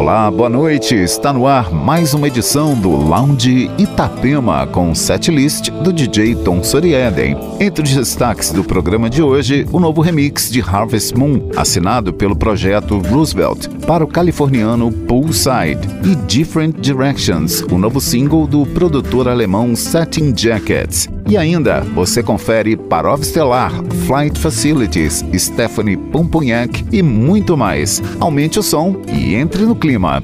Olá, boa noite. Está no ar mais uma edição do Lounge Itapema com setlist do DJ Tom Sorieden. Entre os destaques do programa de hoje, o novo remix de Harvest Moon, assinado pelo projeto Roosevelt para o californiano Poolside, e Different Directions, o novo single do produtor alemão Satin Jackets. E ainda, você confere Parov Stellar, Flight Facilities, Stephanie Pomponhac e muito mais. Aumente o som e entre no clima.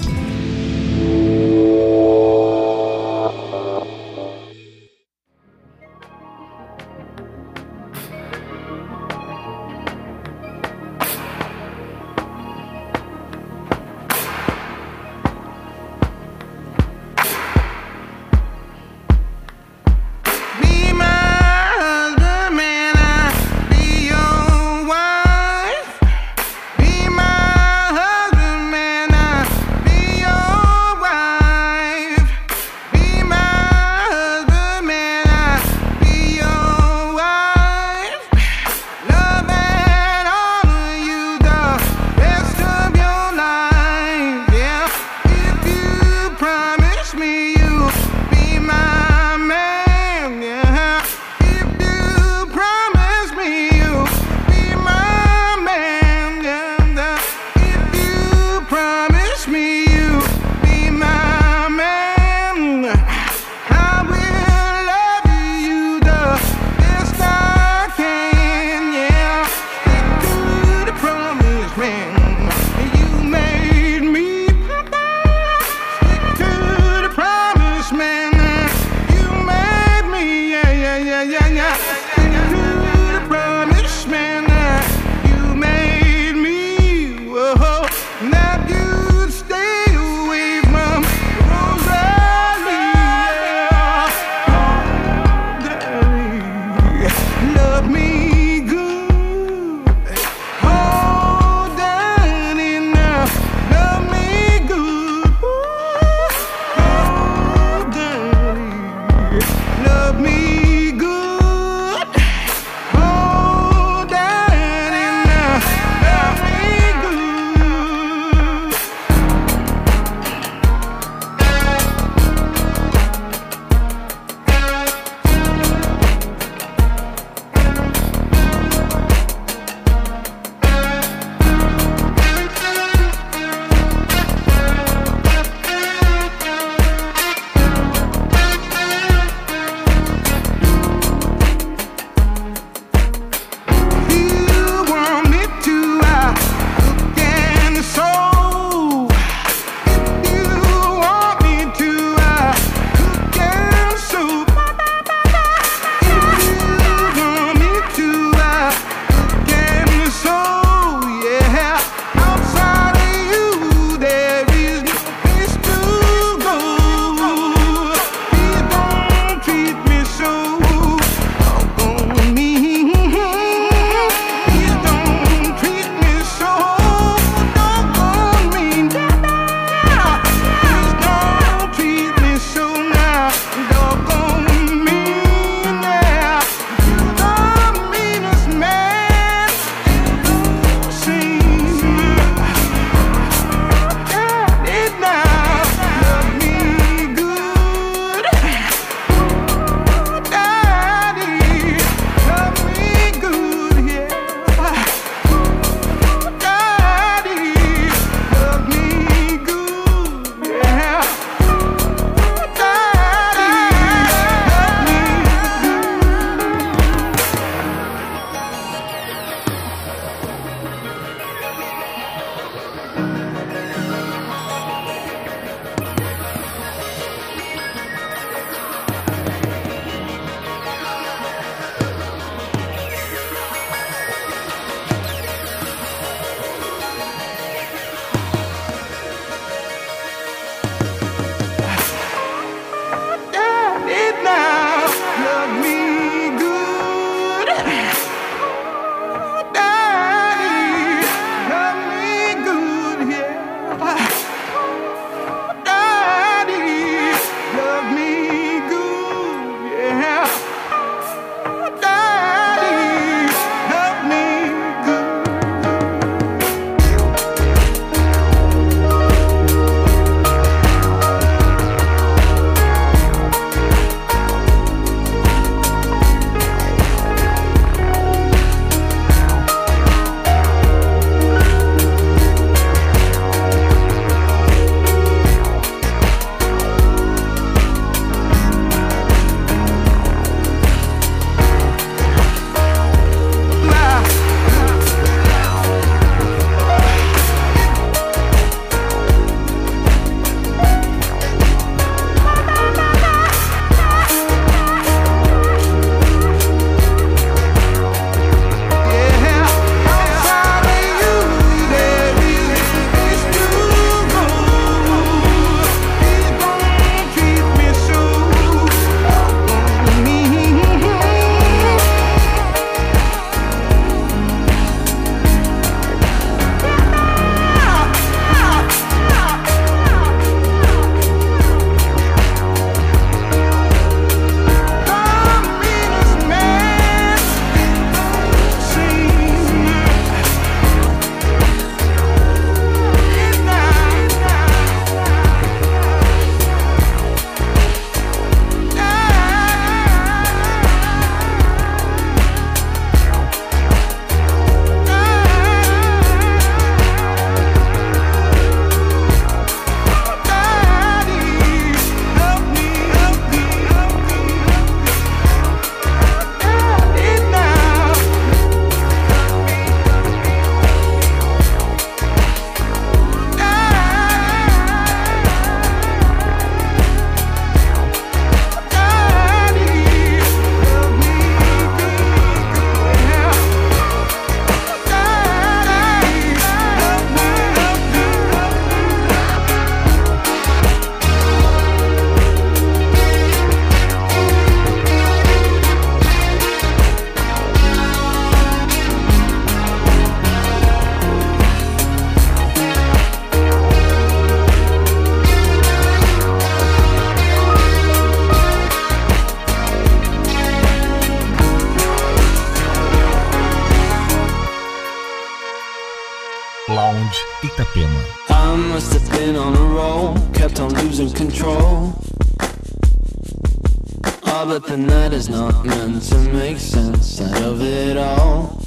Meant to make sense out of it all.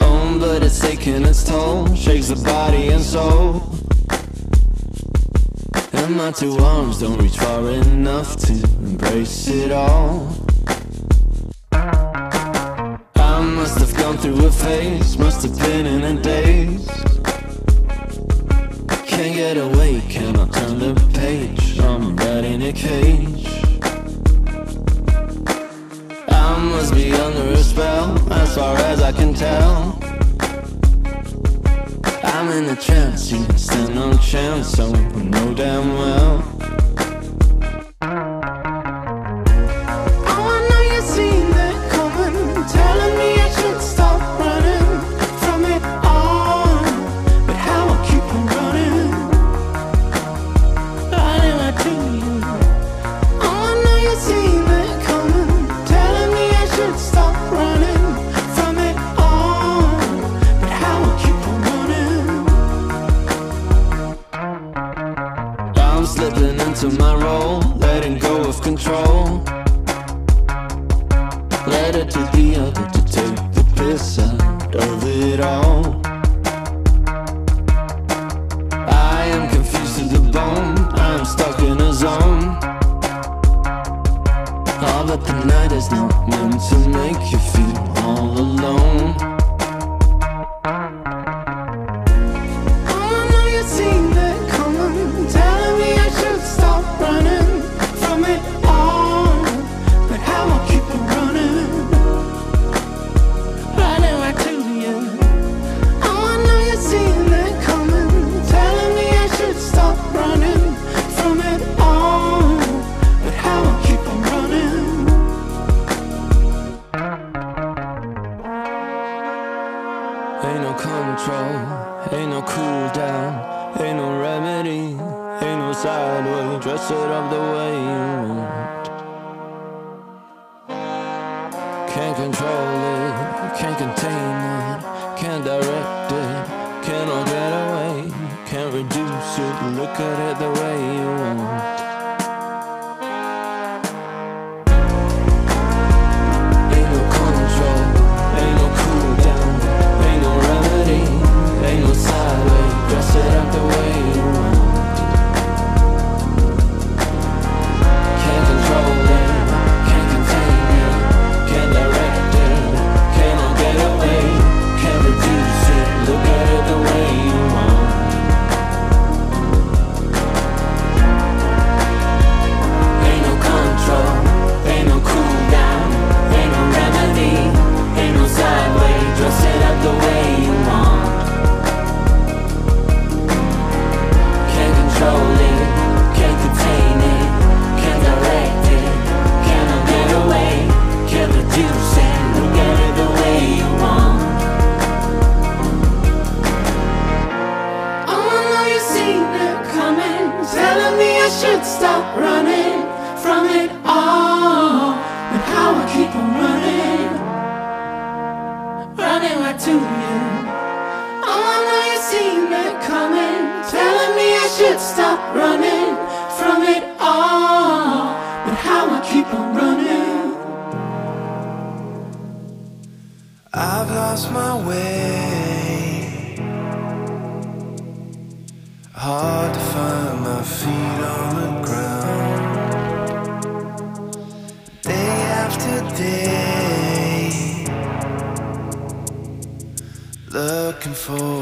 Oh, but it's taking its toll, shakes the body and soul. And my two arms don't reach far enough to embrace it all. I must have gone through a phase, must have been in a daze. Can't get away, cannot turn the page. I'm right in a cage. Must be under a spell, as far as I can tell. I'm in a trance, you stand no chance, so I know damn well. I've lost my way. Hard to find my feet on the ground. Day after day. Looking for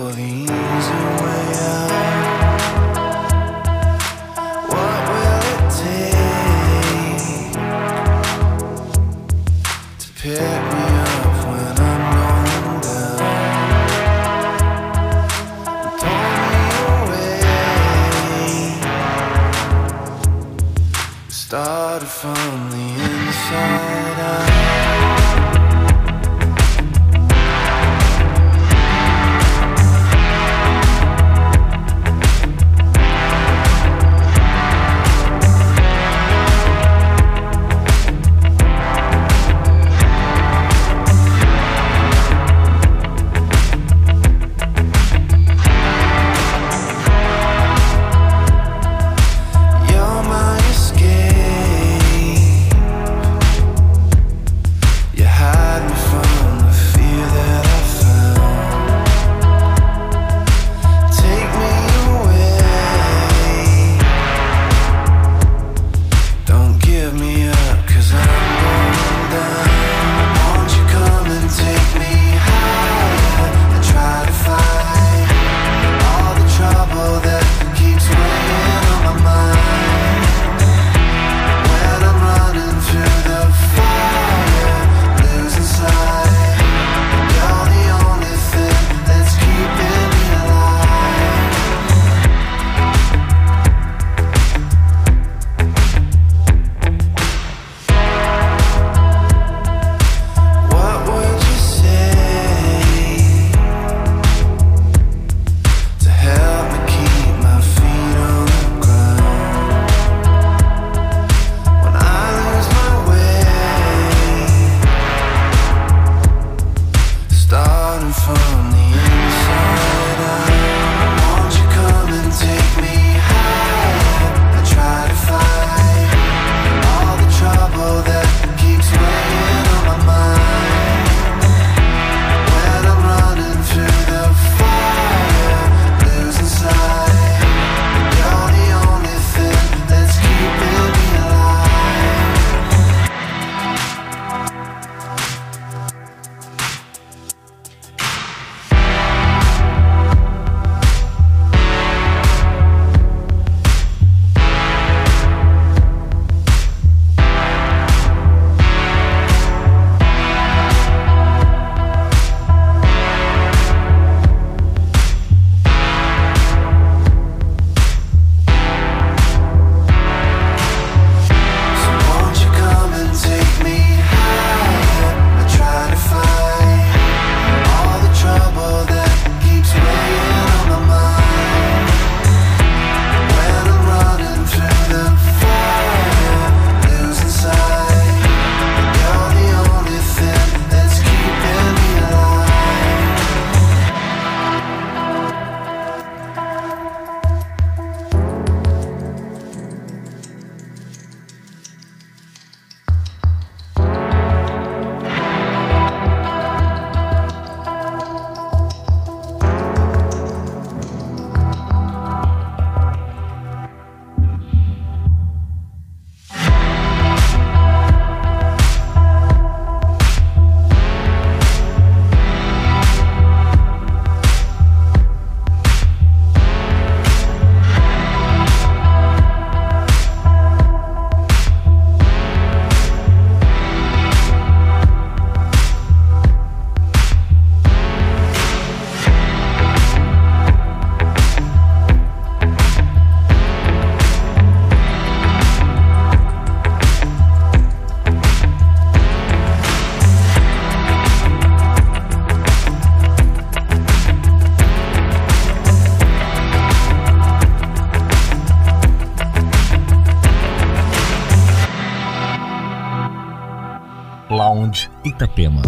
Itapema.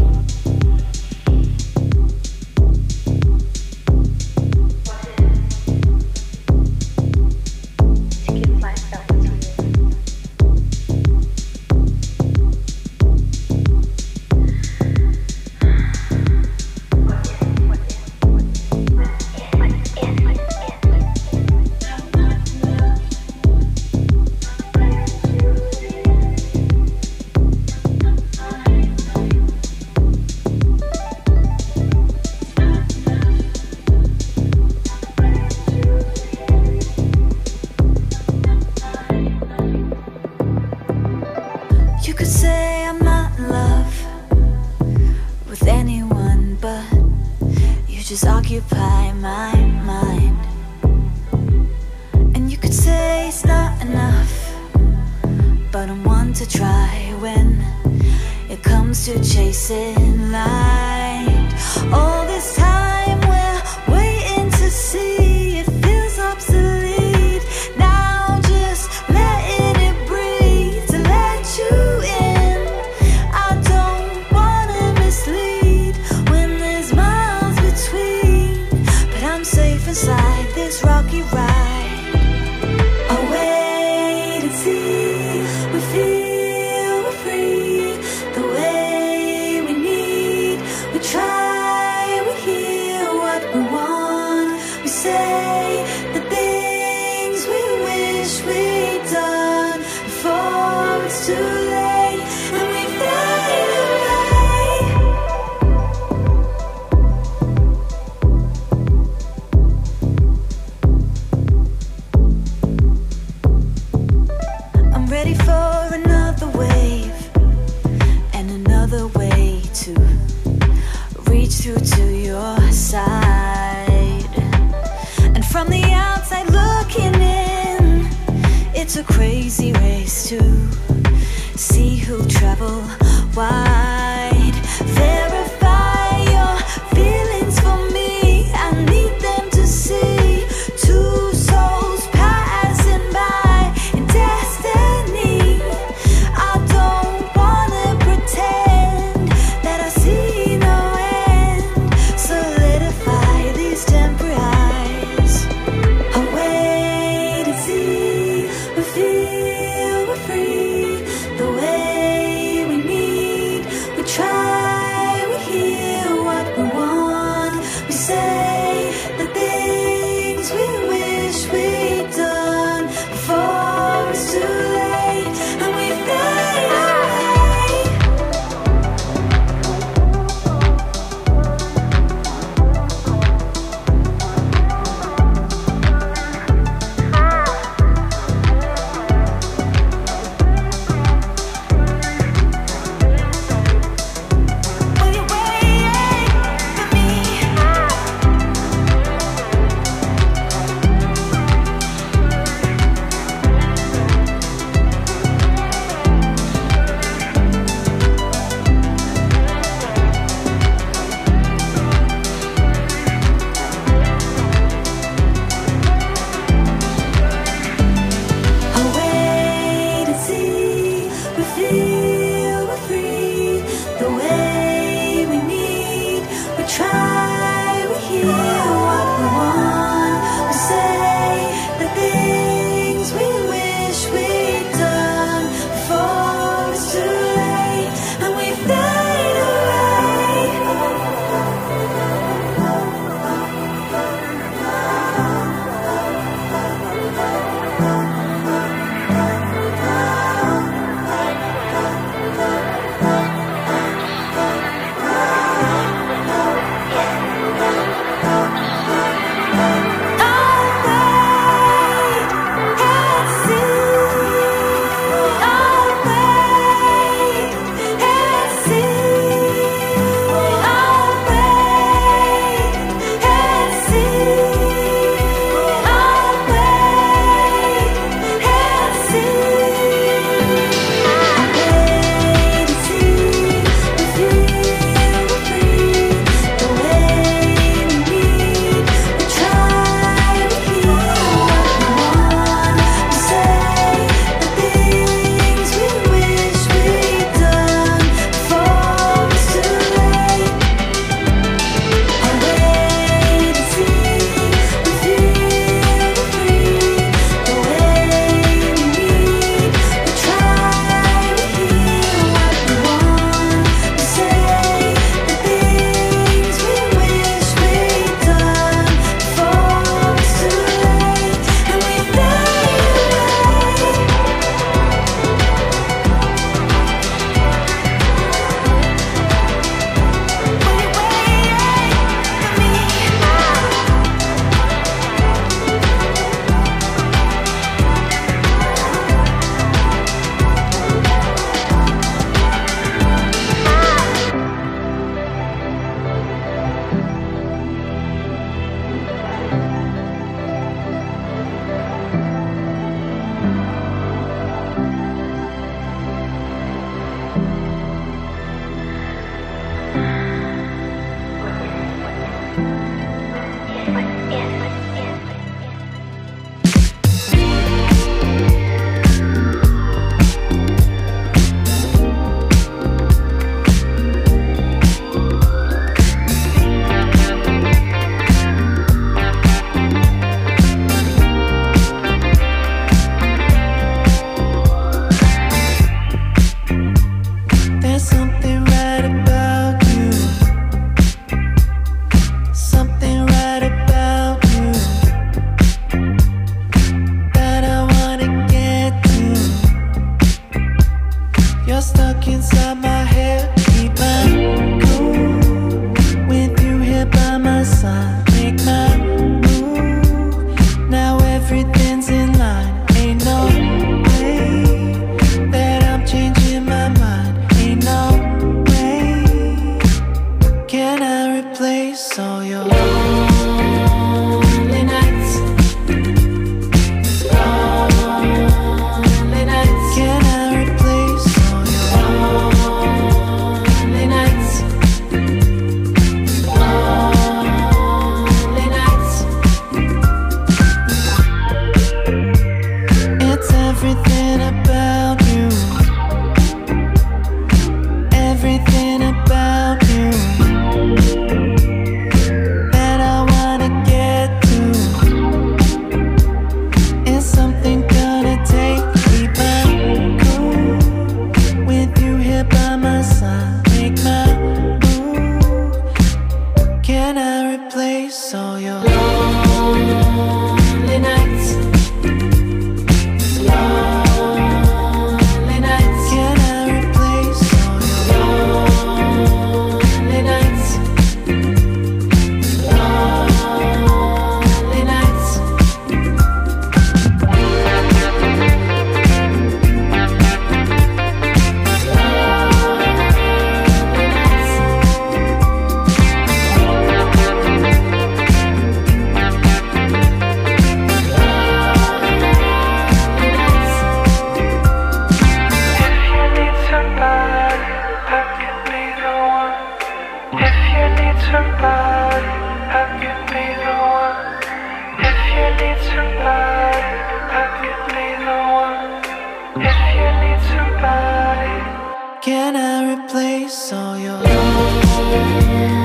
Can I replace all your love?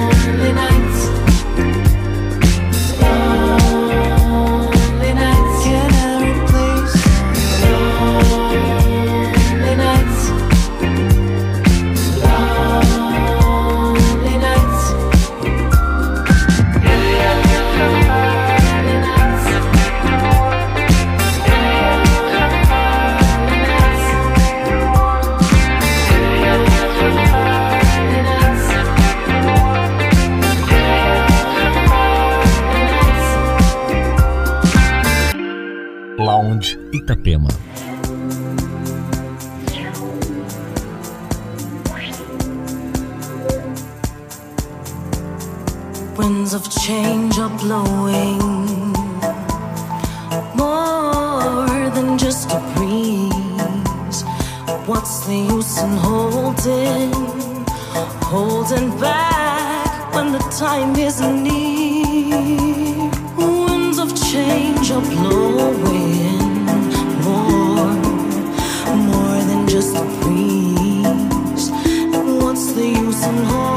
flowing more than just a breeze. What's the use in holding, holding back when the time is near? Winds of change are blowing more, more than just a breeze. What's the use in holding?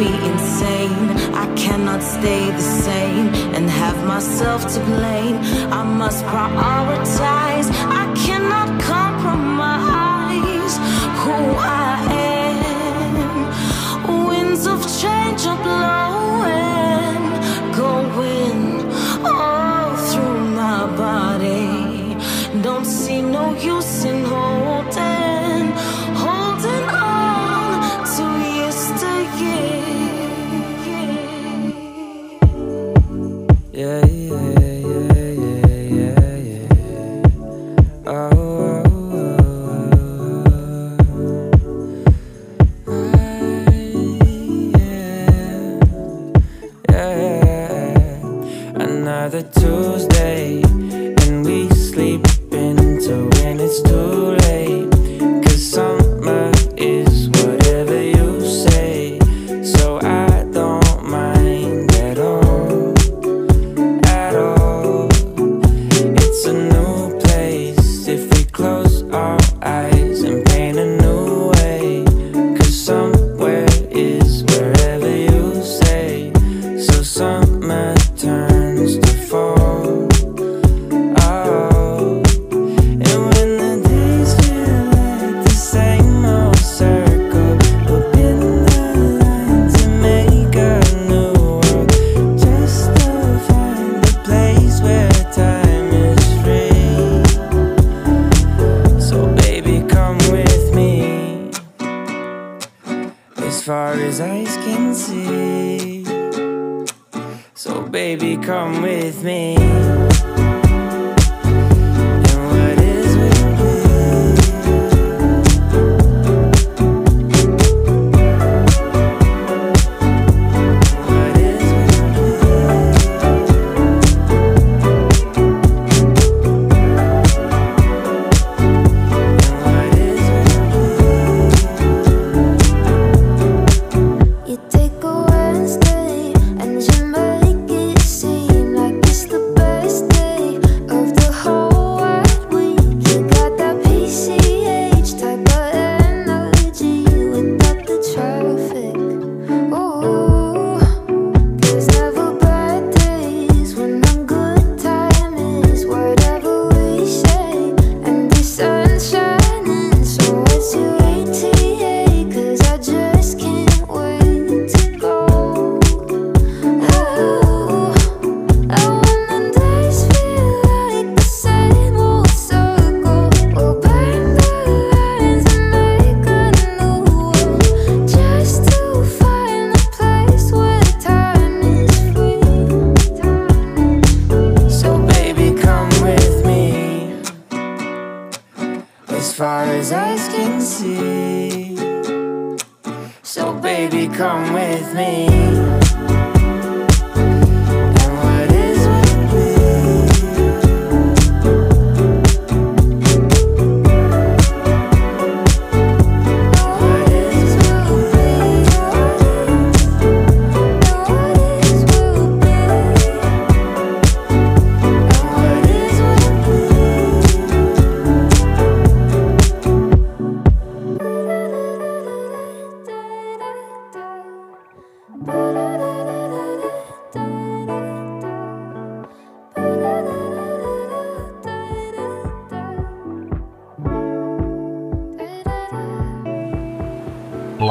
be insane. I cannot stay the same and have myself to blame. I must prioritize. I can't.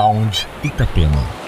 Sound Itapema.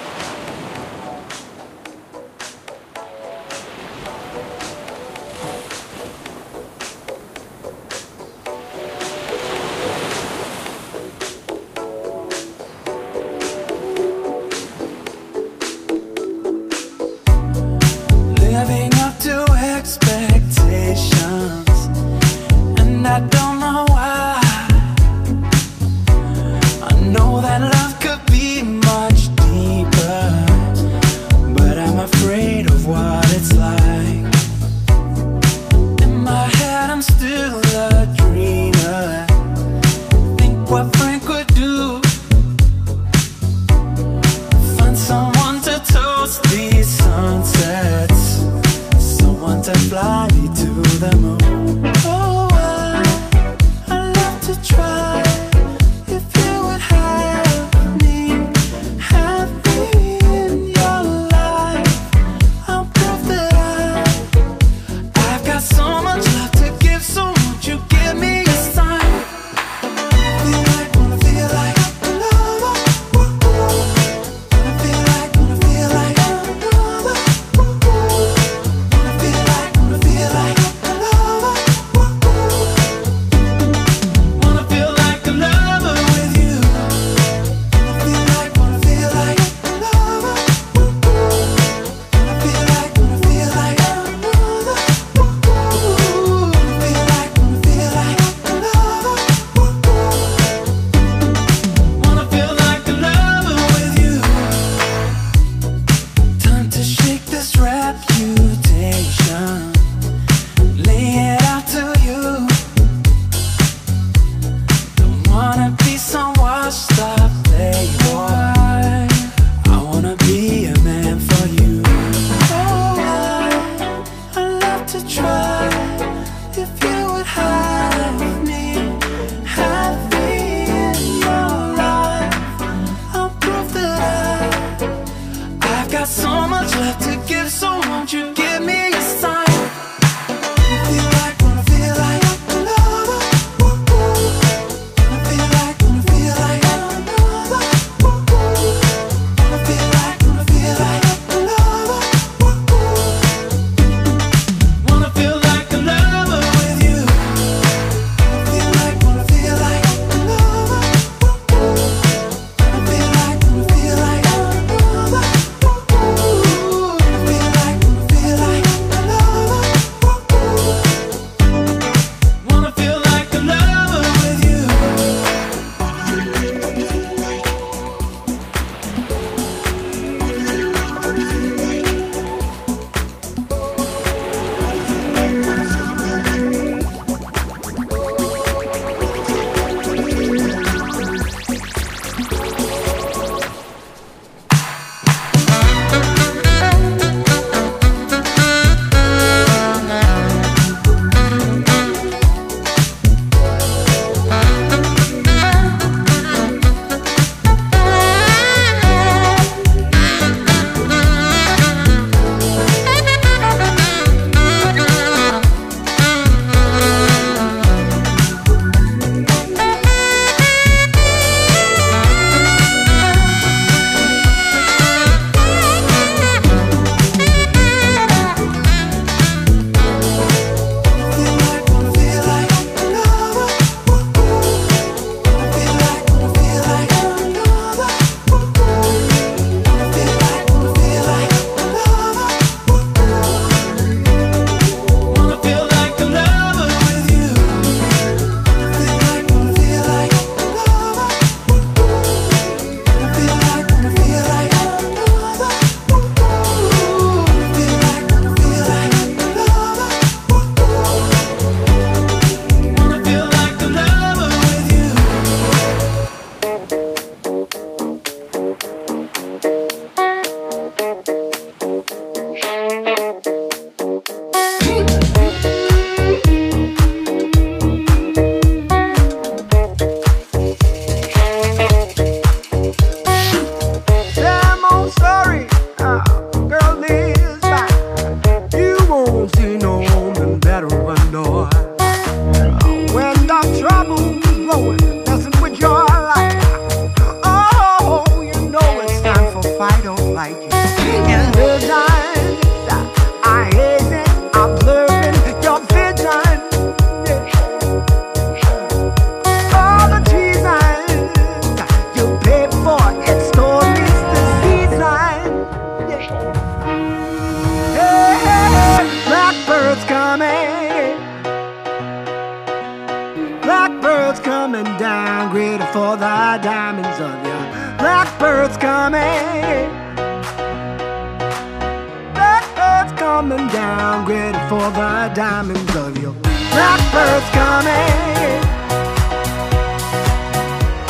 for the diamonds of your blackbird's coming.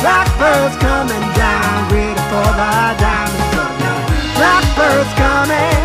Blackbird's coming down, ready for the diamonds of your blackbird's coming.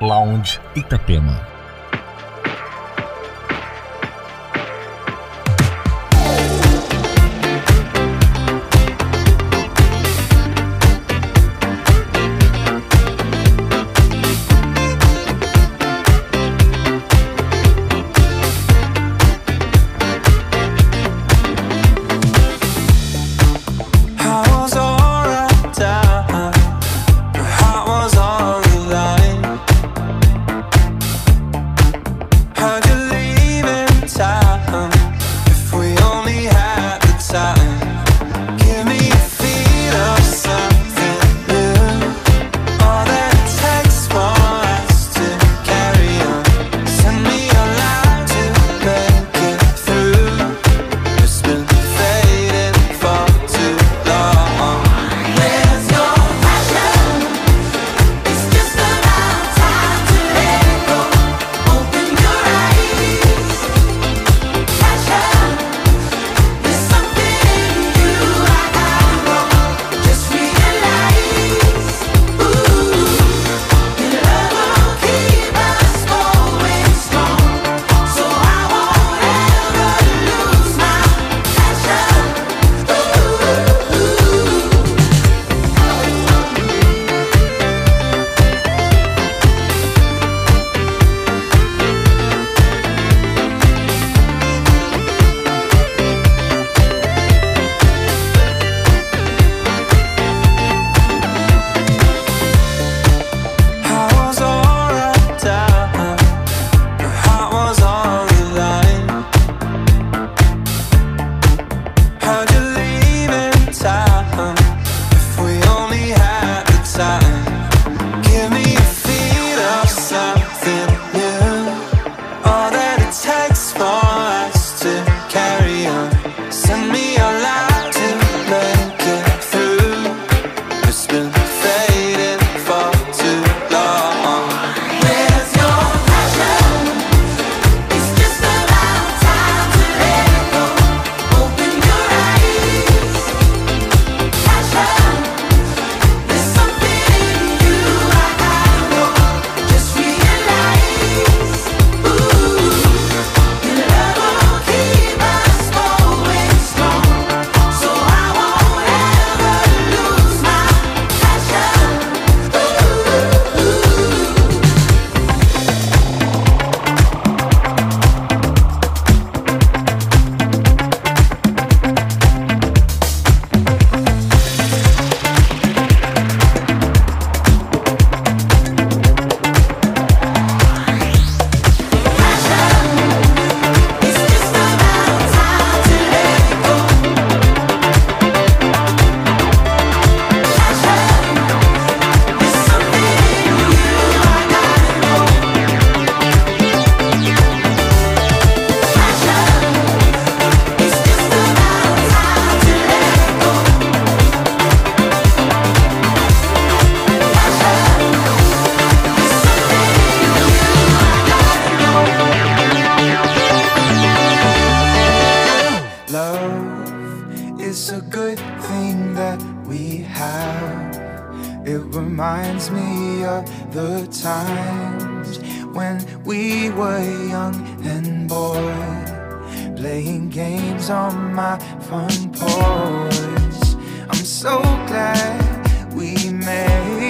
Lounge Itapema. Times when we were young and bored, playing games on my front porch. I'm so glad we made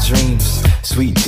dreams.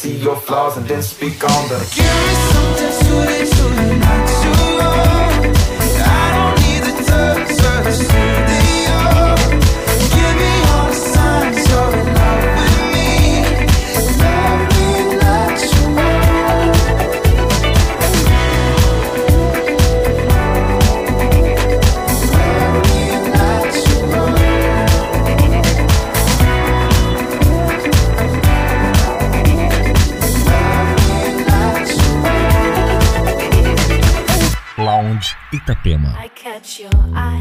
See your flaws and then speak on them. Give me something truly, truly natural. Itapema. I